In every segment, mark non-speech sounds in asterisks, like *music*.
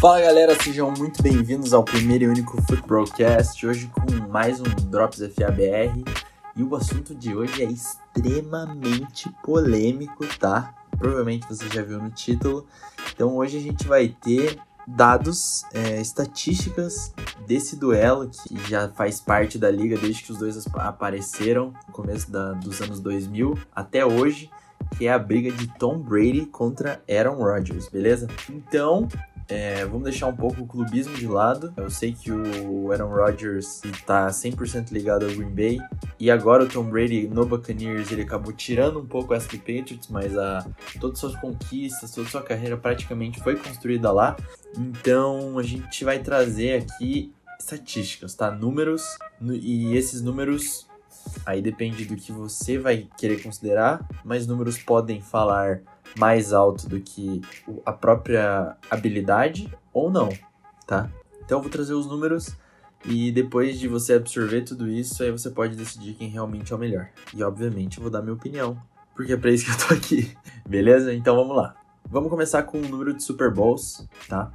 Fala galera, sejam muito bem-vindos ao primeiro e único Footballcast. Hoje com mais um Drops FABR. E o assunto de hoje é extremamente polêmico, tá? Provavelmente você já viu no título. Então hoje a gente vai ter dados, é, estatísticas desse duelo que já faz parte da liga desde que os dois apareceram no começo da, dos anos 2000 até hoje, que é a briga de Tom Brady contra Aaron Rodgers, beleza? Então, é, vamos deixar um pouco o clubismo de lado. Eu sei que o Aaron Rodgers está 100% ligado ao Green Bay. E agora o Tom Brady no Buccaneers, ele acabou tirando um pouco essa do Patriots, mas a, todas as suas conquistas, toda sua carreira praticamente foi construída lá. Então a gente vai trazer aqui estatísticas, tá? Números. E esses números aí depende do que você vai querer considerar, mas números podem falar mais alto do que a própria habilidade ou não, tá? Então eu vou trazer os números e depois de você absorver tudo isso, aí você pode decidir quem realmente é o melhor. E obviamente eu vou dar minha opinião, porque é pra isso que eu tô aqui, *laughs* beleza? Então vamos lá. Vamos começar com o número de Super Bowls, tá?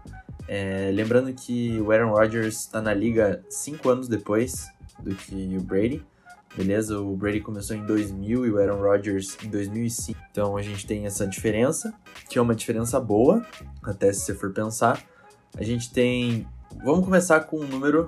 É, lembrando que o Aaron Rodgers está na liga cinco anos depois do que o Brady beleza? O Brady começou em 2000 e o Aaron Rodgers em 2005. Então a gente tem essa diferença, que é uma diferença boa, até se você for pensar. A gente tem. Vamos começar com um número,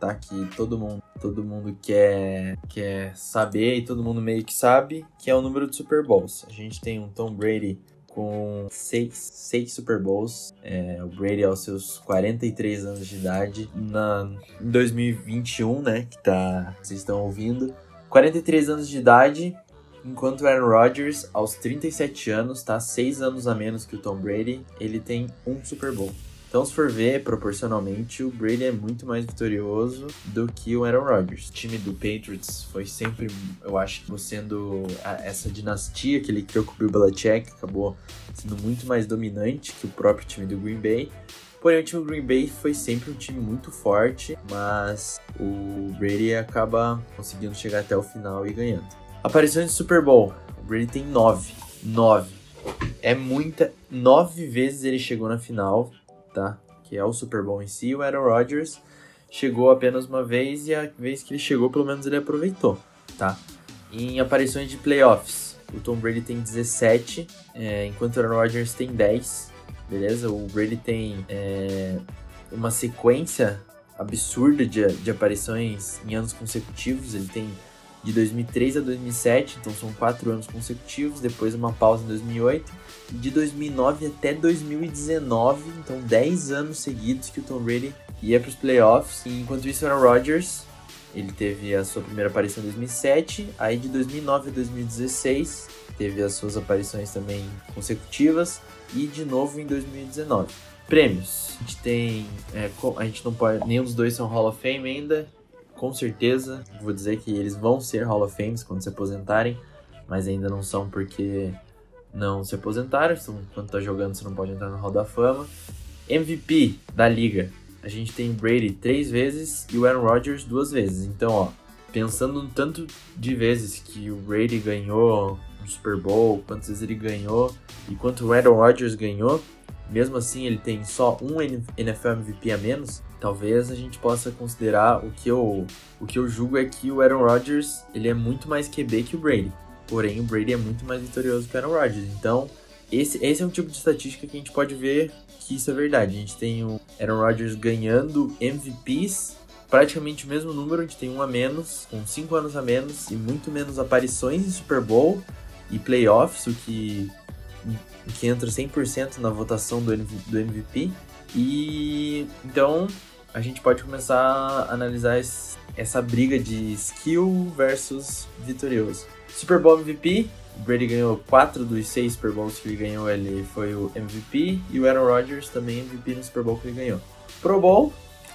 tá? Que todo mundo, todo mundo quer, quer saber e todo mundo meio que sabe, que é o número de Super Bowls. A gente tem um Tom Brady com seis, seis Super Bowls. É, o Brady aos seus 43 anos de idade. Na, em 2021, né? Que tá, vocês estão ouvindo. 43 anos de idade, enquanto Aaron Rodgers, aos 37 anos, tá? 6 anos a menos que o Tom Brady, ele tem um Super Bowl. Então, se for ver proporcionalmente, o Brady é muito mais vitorioso do que o Aaron Rodgers. O time do Patriots foi sempre, eu acho, sendo essa dinastia que ele criou com o Bill Belichick, acabou sendo muito mais dominante que o próprio time do Green Bay. Porém, o time Green Bay foi sempre um time muito forte, mas o Brady acaba conseguindo chegar até o final e ganhando. Aparições de Super Bowl. O Brady tem nove. Nove. É muita. Nove vezes ele chegou na final, tá? Que é o Super Bowl em si. O Aaron Rodgers chegou apenas uma vez e a vez que ele chegou, pelo menos ele aproveitou, tá? Em aparições de playoffs, o Tom Brady tem 17, é, enquanto o Aaron Rodgers tem 10 beleza? O Brady tem é, uma sequência absurda de, de aparições em anos consecutivos. Ele tem de 2003 a 2007, então são quatro anos consecutivos, depois uma pausa em 2008, de 2009 até 2019, então 10 anos seguidos que o Tom Brady ia para os playoffs. E enquanto isso, Aaron Rodgers, ele teve a sua primeira aparição em 2007, aí de 2009 a 2016 teve as suas aparições também consecutivas e de novo em 2019. Prêmios. A gente tem. É, a gente não pode. Nenhum dos dois são Hall of Fame ainda. Com certeza. Vou dizer que eles vão ser Hall of Fames quando se aposentarem. Mas ainda não são porque não se aposentaram. Então, quando tá jogando, você não pode entrar no Hall da Fama. MVP da liga. A gente tem Brady três vezes e o Aaron Rodgers duas vezes. Então, ó, pensando no tanto de vezes que o Brady ganhou um Super Bowl, quantas vezes ele ganhou e quanto o Aaron Rodgers ganhou, mesmo assim ele tem só um NFL MVP a menos, talvez a gente possa considerar o que eu, o que eu julgo é que o Aaron Rodgers ele é muito mais QB que o Brady. Porém, o Brady é muito mais vitorioso que o Aaron Rodgers. Então, esse, esse é um tipo de estatística que a gente pode ver que isso é verdade. A gente tem o Aaron Rodgers ganhando MVPs praticamente o mesmo número, a gente tem um a menos, com cinco anos a menos e muito menos aparições em Super Bowl e playoffs, o que, que entra 100% na votação do, do MVP. E então a gente pode começar a analisar essa briga de skill versus vitorioso. Super Bowl MVP, o Brady ganhou 4 dos 6 Super Bowls que ele ganhou, ele foi o MVP, e o Aaron Rodgers também MVP no Super Bowl que ele ganhou. Pro Bowl,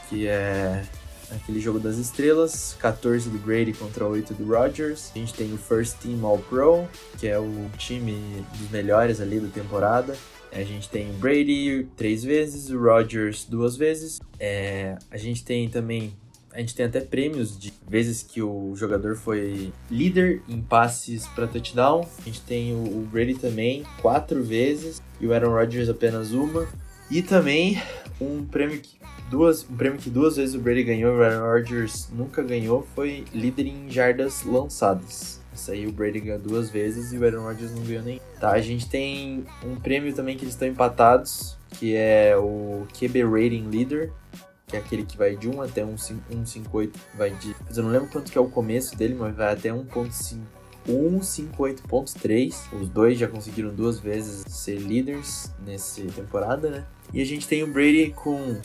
que é aquele jogo das estrelas, 14 do Brady contra 8 do Rodgers. A gente tem o First Team All Pro, que é o time dos melhores ali da temporada. A gente tem o Brady três vezes, o Rodgers duas vezes. É, a gente tem também a gente tem até prêmios de vezes que o jogador foi líder em passes para touchdown. A gente tem o Brady também quatro vezes e o Aaron Rodgers apenas uma. E também um prêmio que duas, um prêmio que duas vezes o Brady ganhou, o Aaron Rodgers nunca ganhou, foi líder em jardas lançadas. Isso aí o Brady ganhou duas vezes e o Aaron Rodgers não ganhou nem. Tá, a gente tem um prêmio também que eles estão empatados, que é o QB Rating Leader, que é aquele que vai de 1 até 1,58, vai de... Eu não lembro quanto que é o começo dele, mas vai até 1,5. 158.3. Os dois já conseguiram duas vezes ser líderes nessa temporada, né? E a gente tem o Brady com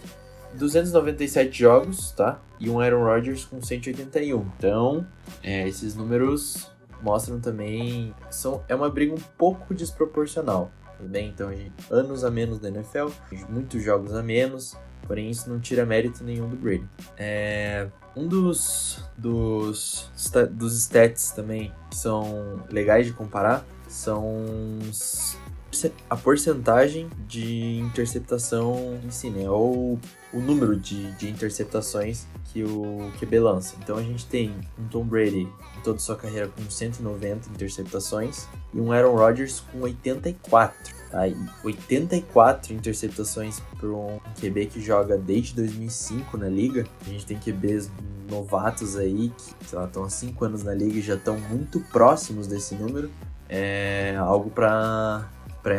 297 jogos, tá? E um Aaron Rodgers com 181. Então, é, esses números mostram também. São, é uma briga um pouco desproporcional. Tudo bem? Então, gente, anos a menos da NFL, muitos jogos a menos, porém isso não tira mérito nenhum do Brady. É, um dos, dos, dos stats também que são legais de comparar são a porcentagem de interceptação em si, né? Ou o número de, de interceptações que o QB lança. Então a gente tem um Tom Brady em toda sua carreira com 190 interceptações e um Aaron Rodgers com 84. Tá? 84 interceptações para um QB que joga desde 2005 na liga. A gente tem QBs novatos aí que estão há 5 anos na liga e já estão muito próximos desse número. É algo para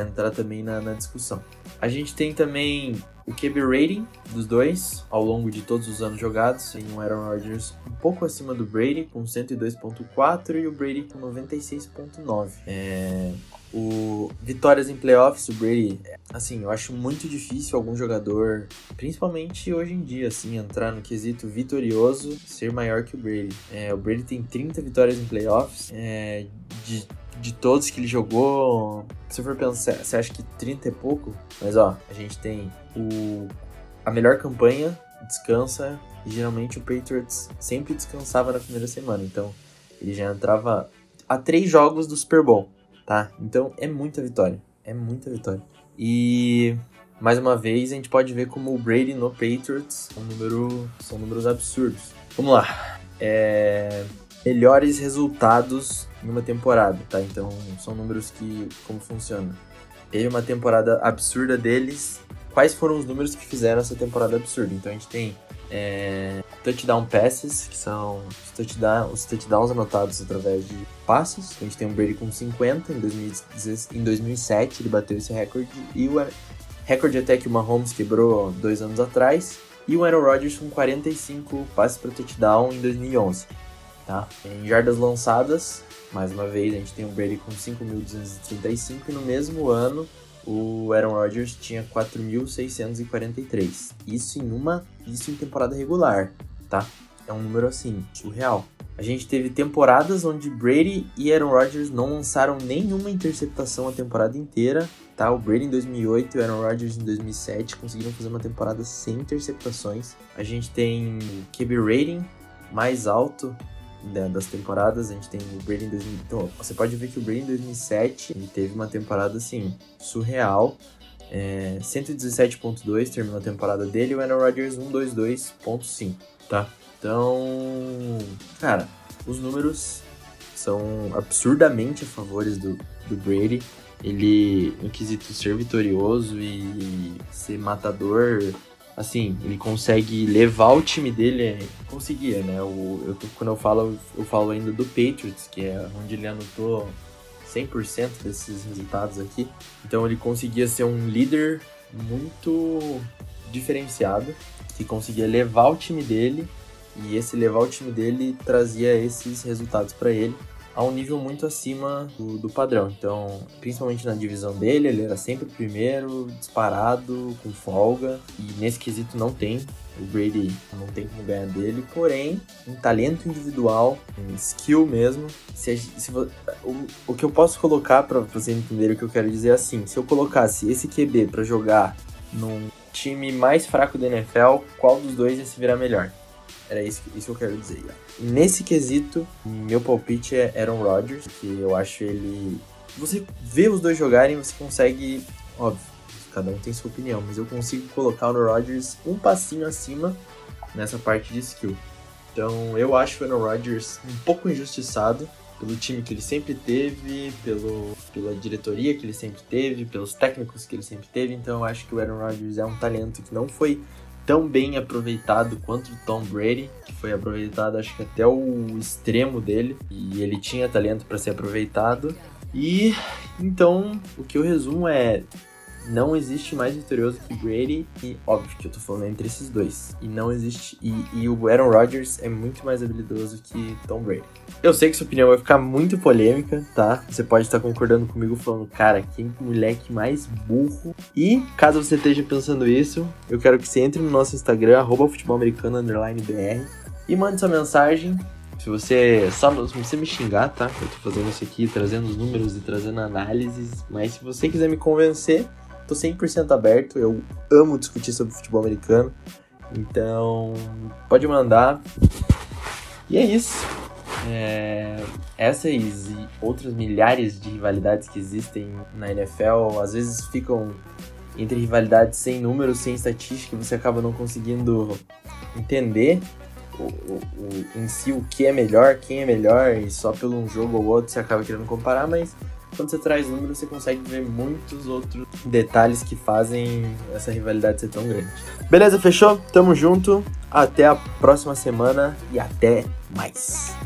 entrar também na, na discussão. A gente tem também o QB rating dos dois ao longo de todos os anos jogados, em um Aaron Rodgers um pouco acima do Brady, com 102.4 e o Brady com 96.9. É, o vitórias em playoffs, o Brady, assim, eu acho muito difícil algum jogador, principalmente hoje em dia, assim, entrar no quesito vitorioso, ser maior que o Brady. É, o Brady tem 30 vitórias em playoffs, é, de de todos que ele jogou, se for pensar, você acha que 30 é pouco? Mas ó, a gente tem o a melhor campanha, descansa, e geralmente o Patriots sempre descansava na primeira semana, então ele já entrava a três jogos do Super Bowl, tá? Então é muita vitória, é muita vitória. E mais uma vez a gente pode ver como o Brady no Patriots são, número, são números absurdos. Vamos lá. É, melhores resultados em uma temporada, tá? Então são números que como funciona. Teve uma temporada absurda deles. Quais foram os números que fizeram essa temporada absurda? Então a gente tem é, touchdown passes, que são os, touchdown, os touchdowns anotados através de passes. A gente tem um Brady com 50 em, 2016, em 2007, ele bateu esse recorde. E o recorde até que o Mahomes quebrou dois anos atrás. E o Aaron Rodgers com 45 passes para touchdown em 2011. Tá? Em jardas lançadas, mais uma vez, a gente tem o Brady com 5.235 e no mesmo ano o Aaron Rodgers tinha 4.643. Isso em uma, isso em temporada regular, tá? É um número assim, surreal. A gente teve temporadas onde Brady e Aaron Rodgers não lançaram nenhuma interceptação a temporada inteira, tá? O Brady em 2008 e o Aaron Rodgers em 2007 conseguiram fazer uma temporada sem interceptações. A gente tem QB rating mais alto das temporadas, a gente tem o Brady em 2000. Então, você pode ver que o Brady em 2007 ele teve uma temporada assim, surreal. É, 117.2 terminou a temporada dele o Aaron Rodgers 122.5, tá? Então, cara, os números são absurdamente a favores do, do Brady. Ele, em quesito ser vitorioso e ser matador, assim, ele consegue levar o time dele, é, conseguia, né? O, eu, quando eu falo, eu falo ainda do Patriots, que é onde ele anotou 100% desses resultados aqui. Então ele conseguia ser um líder muito diferenciado, que conseguia levar o time dele, e esse levar o time dele trazia esses resultados para ele a um nível muito acima do, do, padrão. Então, principalmente na divisão dele, ele era sempre o primeiro, disparado, com folga. E nesse quesito não tem. O Brady não tem como ganhar dele. Porém, em talento individual, em skill mesmo, se, se o, o, que eu posso colocar para vocês entenderem o que eu quero dizer é assim: se eu colocasse esse QB para jogar num time mais fraco da NFL, qual dos dois ia se virar melhor? Era isso, isso que eu quero dizer. Nesse quesito, meu palpite é Aaron Rodgers, que eu acho ele. Você vê os dois jogarem, você consegue. Óbvio, cada um tem sua opinião, mas eu consigo colocar o Rodgers um passinho acima nessa parte de skill. Então eu acho o Aaron Rodgers um pouco injustiçado pelo time que ele sempre teve, pelo, pela diretoria que ele sempre teve, pelos técnicos que ele sempre teve. Então eu acho que o Aaron Rodgers é um talento que não foi tão bem aproveitado quanto o Tom Brady, que foi aproveitado acho que até o extremo dele, e ele tinha talento para ser aproveitado. E então o que eu resumo é não existe mais vitorioso que Brady, e óbvio que eu tô falando entre esses dois. E não existe. E, e, o Aaron Rodgers é muito mais habilidoso que Tom Brady. Eu sei que sua opinião vai ficar muito polêmica, tá? Você pode estar concordando comigo falando, cara, que moleque mais burro. E caso você esteja pensando isso, eu quero que você entre no nosso Instagram, futebolamericano_br, e mande sua mensagem se você. Só se você me xingar, tá? Eu tô fazendo isso aqui, trazendo os números e trazendo análises. Mas se você quiser me convencer, tô 100% aberto, eu amo discutir sobre futebol americano. Então, pode mandar. E é isso. É, essas e outras milhares de rivalidades que existem na NFL, às vezes ficam entre rivalidades sem números, sem estatística, você acaba não conseguindo entender o, o, o, em si o que é melhor, quem é melhor, e só pelo um jogo ou outro você acaba querendo comparar, mas quando você traz números, você consegue ver muitos outros detalhes que fazem essa rivalidade ser tão grande. Beleza, fechou? Tamo junto. Até a próxima semana e até mais.